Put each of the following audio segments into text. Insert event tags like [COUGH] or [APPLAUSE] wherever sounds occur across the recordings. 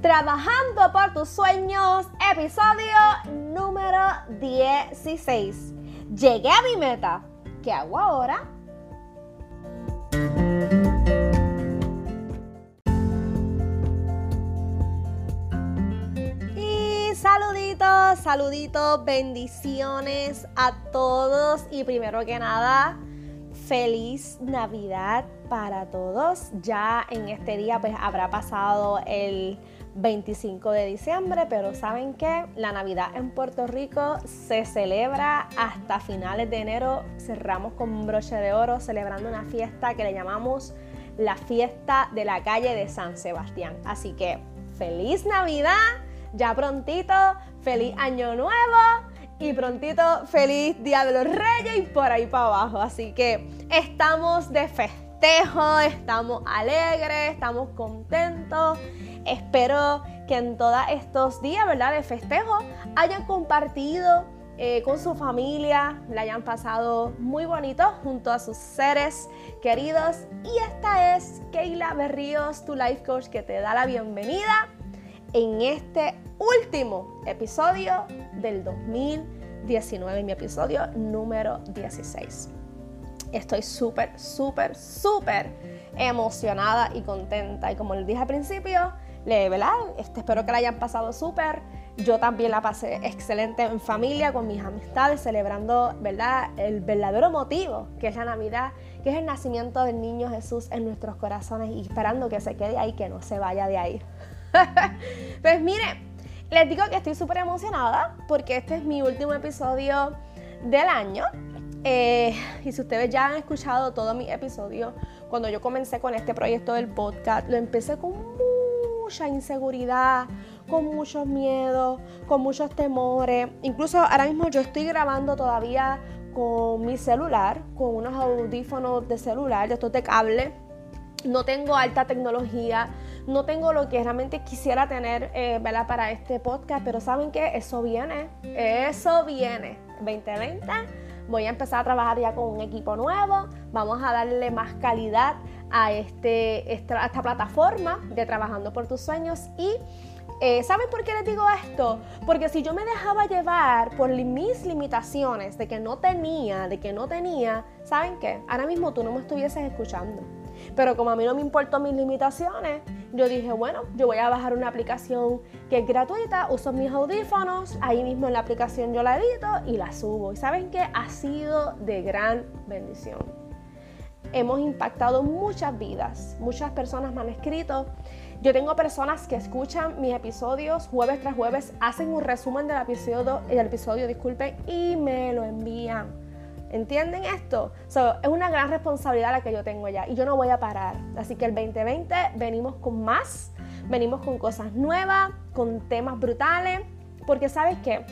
Trabajando por tus sueños, episodio número 16. Llegué a mi meta. ¿Qué hago ahora? Y saluditos, saluditos, bendiciones a todos. Y primero que nada, feliz Navidad para todos. Ya en este día pues habrá pasado el 25 de diciembre, pero ¿saben qué? La Navidad en Puerto Rico se celebra hasta finales de enero. Cerramos con un broche de oro celebrando una fiesta que le llamamos la fiesta de la calle de San Sebastián. Así que feliz Navidad, ya prontito, feliz año nuevo y prontito feliz Día de los Reyes y por ahí para abajo. Así que estamos de festejo, estamos alegres, estamos contentos. Espero que en todos estos días, ¿verdad? De festejo hayan compartido eh, con su familia, la hayan pasado muy bonito junto a sus seres queridos. Y esta es Keila Berríos, tu life coach, que te da la bienvenida en este último episodio del 2019, mi episodio número 16. Estoy súper, súper, súper emocionada y contenta. Y como les dije al principio, le, ¿verdad? Este, espero que la hayan pasado súper. Yo también la pasé excelente en familia, con mis amistades, celebrando, ¿verdad? El verdadero motivo, que es la Navidad, que es el nacimiento del niño Jesús en nuestros corazones y esperando que se quede ahí, que no se vaya de ahí. [LAUGHS] pues mire, les digo que estoy súper emocionada porque este es mi último episodio del año. Eh, y si ustedes ya han escuchado todos mis episodios, cuando yo comencé con este proyecto del podcast, lo empecé con mucha inseguridad, con muchos miedos, con muchos temores. Incluso ahora mismo yo estoy grabando todavía con mi celular, con unos audífonos de celular, de estos de cable. No tengo alta tecnología, no tengo lo que realmente quisiera tener eh, para este podcast, pero ¿saben qué? Eso viene, eso viene. 2020 voy a empezar a trabajar ya con un equipo nuevo, vamos a darle más calidad a, este, esta, esta plataforma de Trabajando por tus sueños y eh, ¿Saben por qué les digo esto? Porque si yo me dejaba llevar por mis limitaciones de que no tenía, de que no tenía, ¿saben qué? Ahora mismo tú no me estuvieses escuchando. Pero como a mí no me importó mis limitaciones, yo dije, bueno, yo voy a bajar una aplicación que es gratuita, uso mis audífonos, ahí mismo en la aplicación yo la edito y la subo. Y saben qué? Ha sido de gran bendición. Hemos impactado muchas vidas, muchas personas me han escrito yo tengo personas que escuchan mis episodios jueves tras jueves, hacen un resumen del episodio, el episodio disculpen, y me lo envían. ¿Entienden esto? es una gran responsabilidad la que yo tengo ya y yo no voy a parar. Así que el 2020 venimos con más, venimos con cosas nuevas, con temas brutales, porque sabes que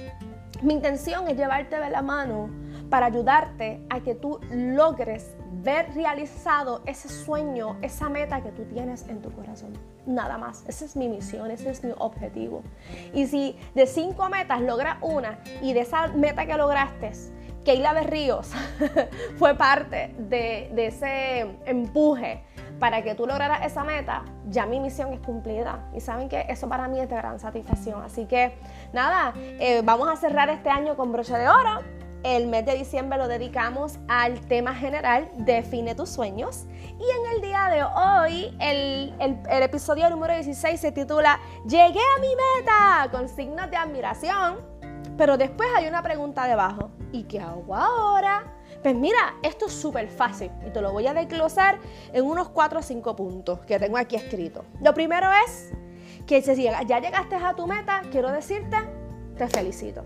mi intención es llevarte de la mano para ayudarte a que tú logres ver realizado ese sueño, esa meta que tú tienes en tu corazón. Nada más. Esa es mi misión, ese es mi objetivo. Y si de cinco metas logras una y de esa meta que lograste, Keila Berríos [LAUGHS] fue parte de, ese empuje para que tú lograras esa meta, ya mi misión es cumplida. Y saben que eso para mí es de gran satisfacción. Así que nada, eh, vamos a cerrar este año con broche de oro el mes de diciembre lo dedicamos al tema general Define tus sueños. Y en el día de hoy, el, episodio número 16 se titula Llegué a mi meta con signos de admiración. Pero después hay una pregunta debajo. ¿Y qué hago ahora? Pues mira, esto es súper fácil y te lo voy a desglosar en unos 4 o 5 puntos que tengo aquí escrito. Lo primero es que si ya llegaste a tu meta, quiero decirte, te felicito.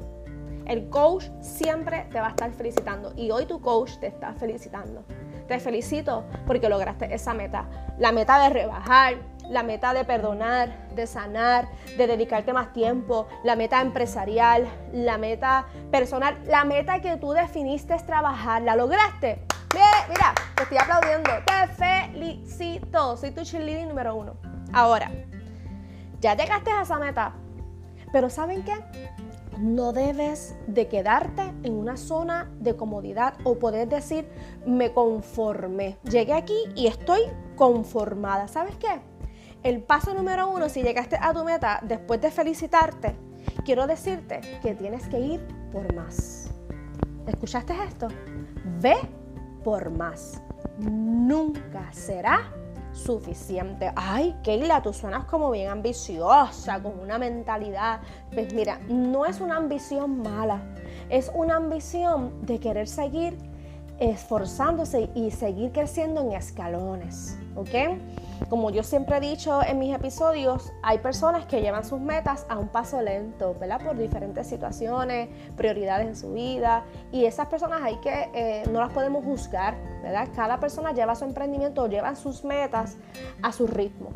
El coach siempre te va a estar felicitando y hoy tu coach te está felicitando. Te felicito porque lograste esa meta. La meta de rebajar, la meta de perdonar, de sanar, de dedicarte más tiempo, la meta empresarial, la meta personal, la meta que tú definiste es trabajar. ¿La lograste? Mira, te estoy aplaudiendo. Te felicito. Soy tu cheerleading número uno. Ahora, ya llegaste a esa meta. Pero ¿saben qué? no debes de quedarte en una zona de comodidad o poder decir, me conformé. Llegué aquí y estoy conformada. ¿Sabes qué? El paso número uno, si llegaste a tu meta después de felicitarte, quiero decirte que tienes que ir por más. ¿Escuchaste esto? Ve por más. Nunca será suficiente. Ay, Keila, tú suenas como bien ambiciosa, con una mentalidad. Pues mira, no es una ambición mala, es una ambición de querer seguir esforzándose y seguir creciendo en escalones, ¿ok? Como yo siempre he dicho en mis episodios, hay personas que llevan sus metas a un paso lento, ¿verdad? Por diferentes situaciones, prioridades en su vida y esas personas hay que, eh, no las podemos juzgar, ¿verdad? Cada persona lleva su emprendimiento, lleva sus metas a su ritmo.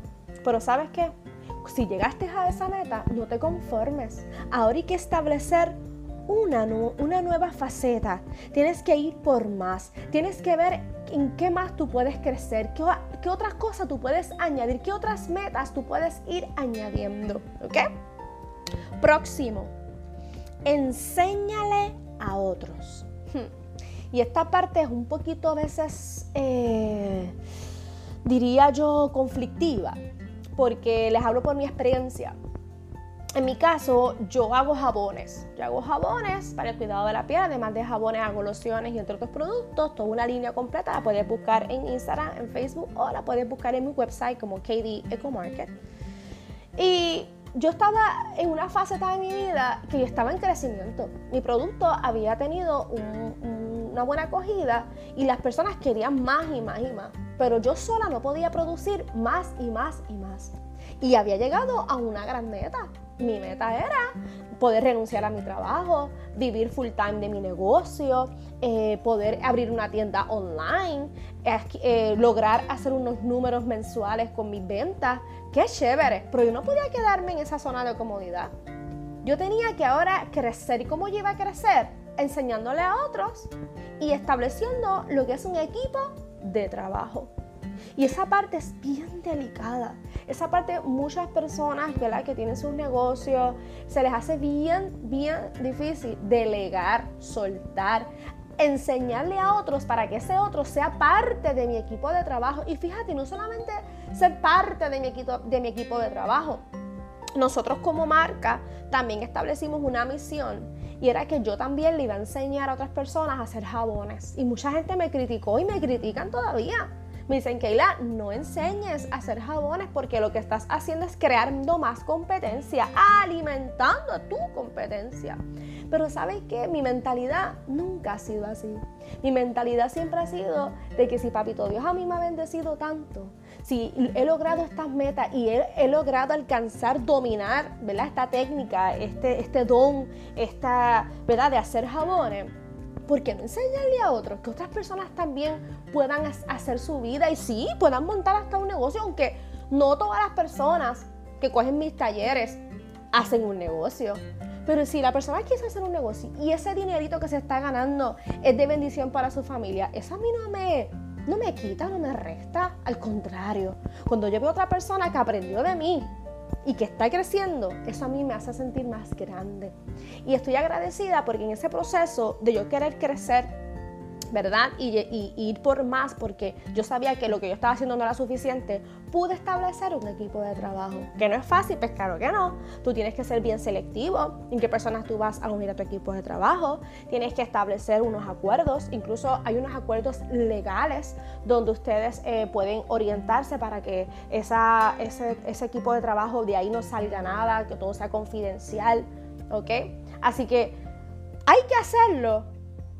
Pero ¿sabes qué? Si llegaste a esa meta, no te conformes. Ahora hay que establecer una, una nueva faceta. Tienes que ir por más. Tienes que ver en qué más tú puedes crecer, qué, qué otras cosas tú puedes añadir, qué otras metas tú puedes ir añadiendo. ¿Ok? Próximo. Enséñale a otros. Hmm. Y esta parte es un poquito a veces, eh, diría yo, conflictiva, porque les hablo por mi experiencia. En mi caso, yo hago jabones. Yo hago jabones para el cuidado de la piel, además de jabones, hago lociones y entre otros productos. Toda una línea completa la puedes buscar en Instagram, en Facebook o la puedes buscar en mi website como KD Eco Market. Y yo estaba en una fase de mi vida que yo estaba en crecimiento. Mi producto había tenido una buena acogida y las personas querían más y más y más. Pero yo sola no podía producir más y más y más. Y había llegado a una gran meta mi meta era poder renunciar a mi trabajo, vivir full time de mi negocio, eh, poder abrir una tienda online, eh, lograr hacer unos números mensuales con mis ventas. Qué chévere, pero yo no podía quedarme en esa zona de comodidad. Yo tenía que ahora crecer. ¿Y cómo yo iba a crecer? Enseñándole a otros y estableciendo lo que es un equipo de trabajo. Y esa parte es bien delicada. Esa parte muchas personas que tienen sus negocios se les hace bien, bien difícil delegar, soltar, enseñarle a otros para que ese otro sea parte de mi equipo de trabajo. Y fíjate, no solamente ser parte de mi equipo de, mi equipo de trabajo. Nosotros como marca también establecimos una misión y era que yo también le iba a enseñar a otras personas a hacer jabones. Y mucha gente me criticó y me critican todavía me dicen, Keila, no enseñes a hacer jabones porque lo que estás haciendo es creando más competencia, alimentando a tu competencia. Pero ¿sabes qué? Mi mentalidad nunca ha sido así. Mi mentalidad siempre ha sido de que si Papito Dios a mí me ha bendecido tanto, si he logrado estas metas y he, logrado alcanzar, dominar, ¿verdad? Esta técnica, este, este don, esta, ¿verdad? De hacer jabones ¿por qué no enseñarle a otros que otras personas también puedan hacer su vida y sí, puedan montar hasta un negocio, aunque no todas las personas que cogen mis talleres hacen un negocio. Pero si la persona quiere hacer un negocio y ese dinerito que se está ganando es de bendición para su familia, eso a mí no me, no me quita, no me resta. Al contrario, cuando yo veo a otra persona que aprendió de mí, y que está creciendo, eso a mí me hace sentir más grande. Y estoy agradecida porque en ese proceso de yo querer crecer, ¿verdad? Y, ir por más porque yo sabía que lo que yo estaba haciendo no era suficiente, pude establecer un equipo de trabajo. Que no es fácil, pues claro que no. Tú tienes que ser bien selectivo en qué personas tú vas a unir a tu equipo de trabajo. Tienes que establecer unos acuerdos. Incluso hay unos acuerdos legales donde ustedes eh, pueden orientarse para que esa, ese, ese equipo de trabajo de ahí no salga nada, que todo sea confidencial. ¿Ok? Así que hay que hacerlo.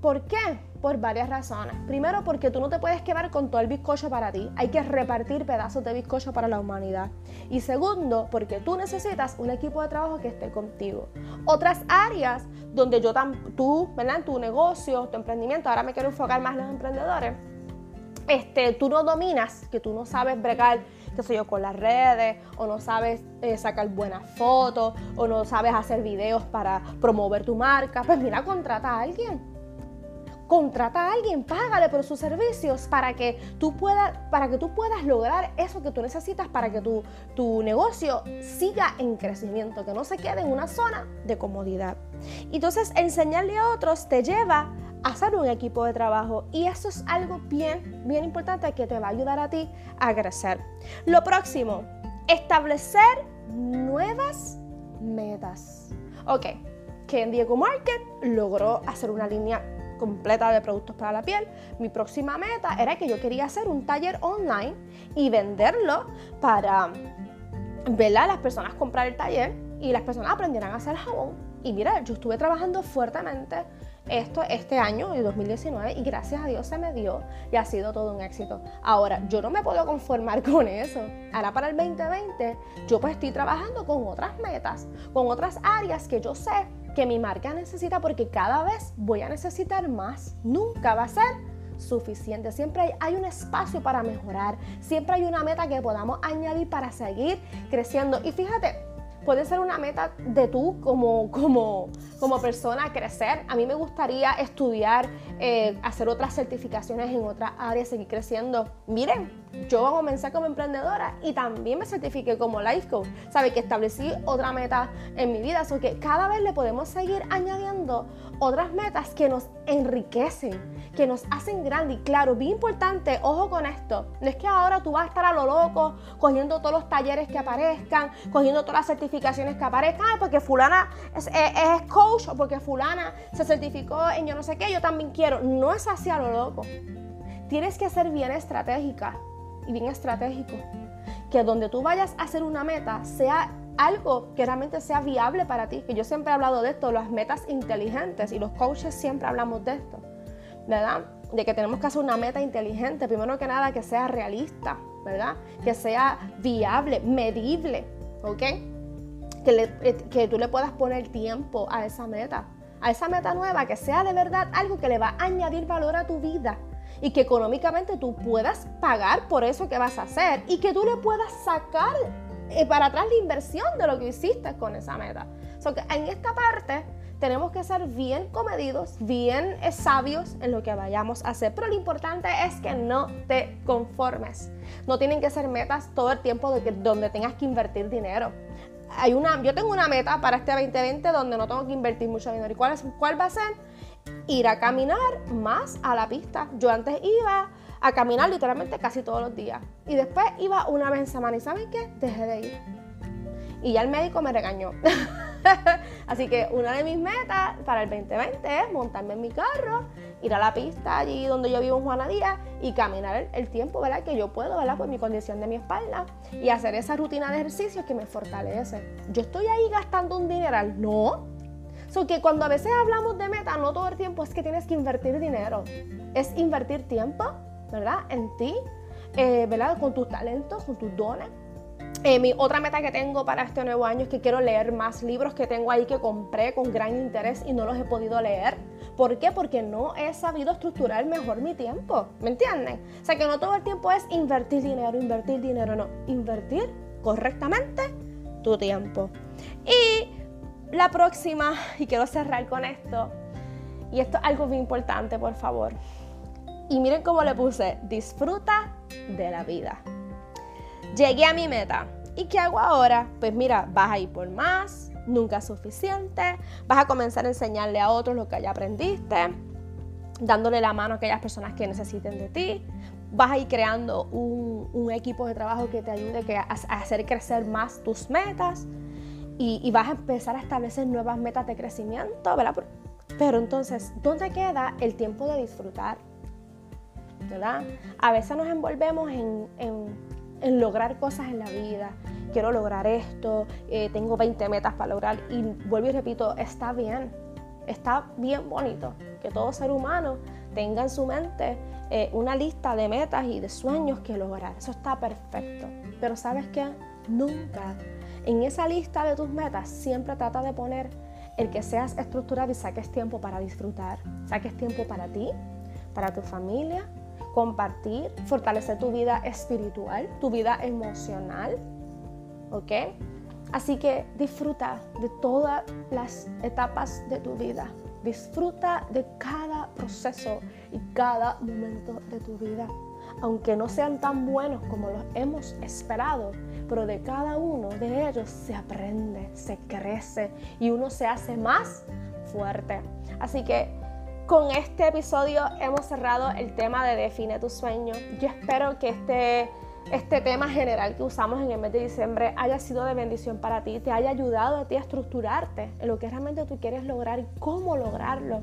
¿Por qué? Por varias razones. Primero, porque tú no te puedes quedar con todo el bizcocho para ti. Hay que repartir pedazos de bizcocho para la humanidad. Y segundo, porque tú necesitas un equipo de trabajo que esté contigo. Otras áreas donde yo, tú, ¿verdad? Tu negocio, tu emprendimiento, ahora me quiero enfocar más en los emprendedores. Este, tú no dominas, que tú no sabes bregar qué sé yo, con las redes, o no sabes eh, sacar buenas fotos, o no sabes hacer videos para promover tu marca, pues mira, contrata a alguien contrata a alguien, págale por sus servicios para que tú puedas, para que tú puedas lograr eso que tú necesitas para que tu, tu negocio siga en crecimiento, que no se quede en una zona de comodidad. Entonces, enseñarle a otros te lleva a hacer un equipo de trabajo y eso es algo bien, bien importante que te va a ayudar a ti a crecer. Lo próximo, establecer nuevas metas. Ok, que en Diego Market logró hacer una línea completa de productos para la piel. Mi próxima meta era que yo quería hacer un taller online y venderlo para ver a las personas comprar el taller y las personas aprendieran a hacer jabón. Y mira, yo estuve trabajando fuertemente esto este año, de 2019, y gracias a Dios se me dio y ha sido todo un éxito. Ahora, yo no me puedo conformar [LAUGHS] con eso. Ahora para el 2020, yo pues estoy trabajando con otras metas, con otras áreas que yo sé que mi marca necesita porque cada vez voy a necesitar más. Nunca va a ser suficiente. Siempre hay, hay, un espacio para mejorar. Siempre hay una meta que podamos añadir para seguir creciendo. Y fíjate, puede ser una meta de tú como, como, como persona crecer. A mí me gustaría estudiar, eh, hacer otras certificaciones en otras áreas, seguir creciendo. Miren, yo comencé como emprendedora y también me certifiqué como life coach. Sabe que establecí otra meta en mi vida, so que cada vez le podemos seguir añadiendo otras metas que nos enriquecen, que nos hacen grande. Y claro, bien importante, ojo con esto, no es que ahora tú vas a estar a lo loco cogiendo todos los talleres que aparezcan, cogiendo todas las certificaciones que aparezcan, porque fulana es, coach o porque fulana se certificó en yo no sé qué, yo también quiero. No es así a lo loco. Tienes que ser bien estratégica y bien estratégico. Que donde tú vayas a hacer una meta sea algo que realmente sea viable para ti. Que yo siempre he hablado de esto, las metas inteligentes y los coaches siempre hablamos de esto, ¿verdad? De que tenemos que hacer una meta inteligente, primero que nada que sea realista, ¿verdad? Que sea viable, medible, ¿ok? Que, eh, que tú le puedas poner tiempo a esa meta, a esa meta nueva, que sea de verdad algo que le va a añadir valor a tu vida y que económicamente tú puedas pagar por eso que vas a hacer y que tú le puedas sacar para atrás la inversión de lo que hiciste con esa meta. So que en esta parte tenemos que ser bien comedidos, bien eh, sabios en lo que vayamos a hacer. Pero lo importante es que no te conformes. No tienen que ser metas todo el tiempo de que, donde tengas que invertir dinero. Hay una, yo tengo una meta para este 2020 donde no tengo que invertir mucho dinero. ¿Y cuál, es, cuál va a ser? Ir a caminar más a la pista. Yo antes iba a caminar literalmente casi todos los días. Y después iba una vez en semana y ¿saben qué? Dejé de ir. Y ya el médico me regañó. [LAUGHS] Así que una de mis metas para el 2020 es montarme en mi carro, ir a la pista allí donde yo vivo en Juana Díaz y caminar el, tiempo ¿verdad? que yo puedo, ¿verdad? por mi condición de mi espalda y hacer esa rutina de ejercicios que me fortalece. Yo estoy ahí gastando un dineral, no. So que cuando a veces hablamos de meta, no todo el tiempo es que tienes que invertir dinero, es invertir tiempo ¿verdad? En ti, eh, ¿verdad? Con tus talentos, con tus dones. Eh, mi otra meta que tengo para este nuevo año es que quiero leer más libros que tengo ahí que compré con gran interés y no los he podido leer. ¿Por qué? Porque no he sabido estructurar mejor mi tiempo. ¿Me entienden? O sea que no todo el tiempo es invertir dinero, invertir dinero, no. Invertir correctamente tu tiempo. Y la próxima, y quiero cerrar con esto, y esto es algo muy importante, por favor. Y miren cómo le puse, disfruta de la vida. Llegué a mi meta. ¿Y qué hago ahora? Pues mira, vas a ir por más, nunca es suficiente, vas a comenzar a enseñarle a otros lo que ya aprendiste, dándole la mano a aquellas personas que necesiten de ti, vas a ir creando un, equipo de trabajo que te ayude a, hacer crecer más tus metas y, y, vas a empezar a establecer nuevas metas de crecimiento, ¿verdad? Pero entonces, ¿dónde queda el tiempo de disfrutar? ¿Verdad? A veces nos envolvemos en, lograr cosas en la vida. Quiero lograr esto, eh, tengo 20 metas para lograr y vuelvo y repito, está bien, está bien bonito que todo ser humano tenga en su mente eh, una lista de metas y de sueños que lograr. Eso está perfecto. Pero sabes qué? Nunca en esa lista de tus metas siempre trata de poner el que seas estructurado y saques tiempo para disfrutar, saques tiempo para ti, para tu familia, compartir, fortalecer tu vida espiritual, tu vida emocional, ¿ok? Así que disfruta de todas las etapas de tu vida. Disfruta de cada proceso y cada momento de tu vida. Aunque no sean tan buenos como los hemos esperado, pero de cada uno de ellos se aprende, se crece y uno se hace más fuerte. Así que con este episodio hemos cerrado el tema de Define tu sueño. Yo espero que este este tema general que usamos en el mes de diciembre haya sido de bendición para ti, te haya ayudado a ti a estructurarte en lo que realmente tú quieres lograr y cómo lograrlo.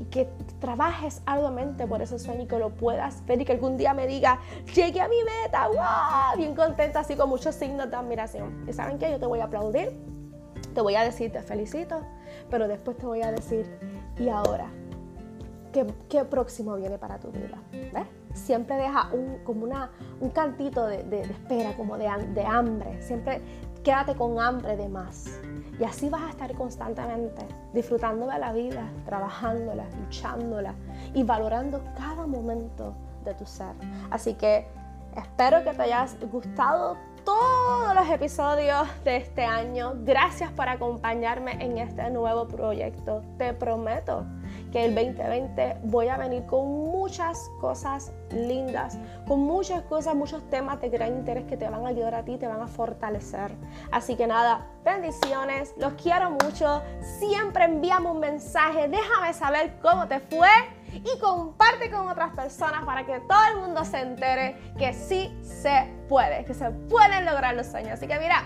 Y que trabajes arduamente por ese sueño y que lo puedas ver y que algún día me diga, llegué a mi meta, ¡wow! Bien contenta, así con muchos signos de admiración. Y saben qué, yo te voy a aplaudir, te voy a decir, te felicito, pero después te voy a decir, ¿y ahora? ¿Qué, próximo viene para tu vida? ¿Ves? siempre deja un, como una, un cantito de, espera, como de, de, hambre. Siempre quédate con hambre de más. Y así vas a estar constantemente disfrutando de la vida, trabajándola, luchándola y valorando cada momento de tu ser. Así que espero que te hayas gustado todos los episodios de este año. Gracias por acompañarme en este nuevo proyecto. Te prometo que el 2020 voy a venir con muchas cosas lindas, con muchas cosas, muchos temas de gran interés que te van a ayudar a ti, te van a fortalecer. Así que nada, bendiciones, los quiero mucho. Siempre envíame un mensaje, déjame saber cómo te fue y comparte con otras personas para que todo el mundo se entere que sí se puede, que se pueden lograr los sueños. Así que mira,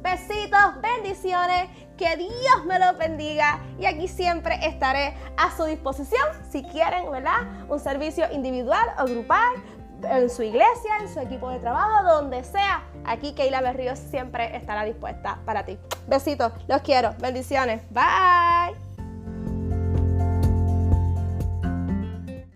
besitos, bendiciones, que Dios me los bendiga y aquí siempre estaré a su disposición si quieren, ¿verdad? Un servicio individual o grupal en su iglesia, en su equipo de trabajo, donde sea. Aquí Keila Berríos siempre estará dispuesta para ti. Besitos, los quiero, bendiciones, bye.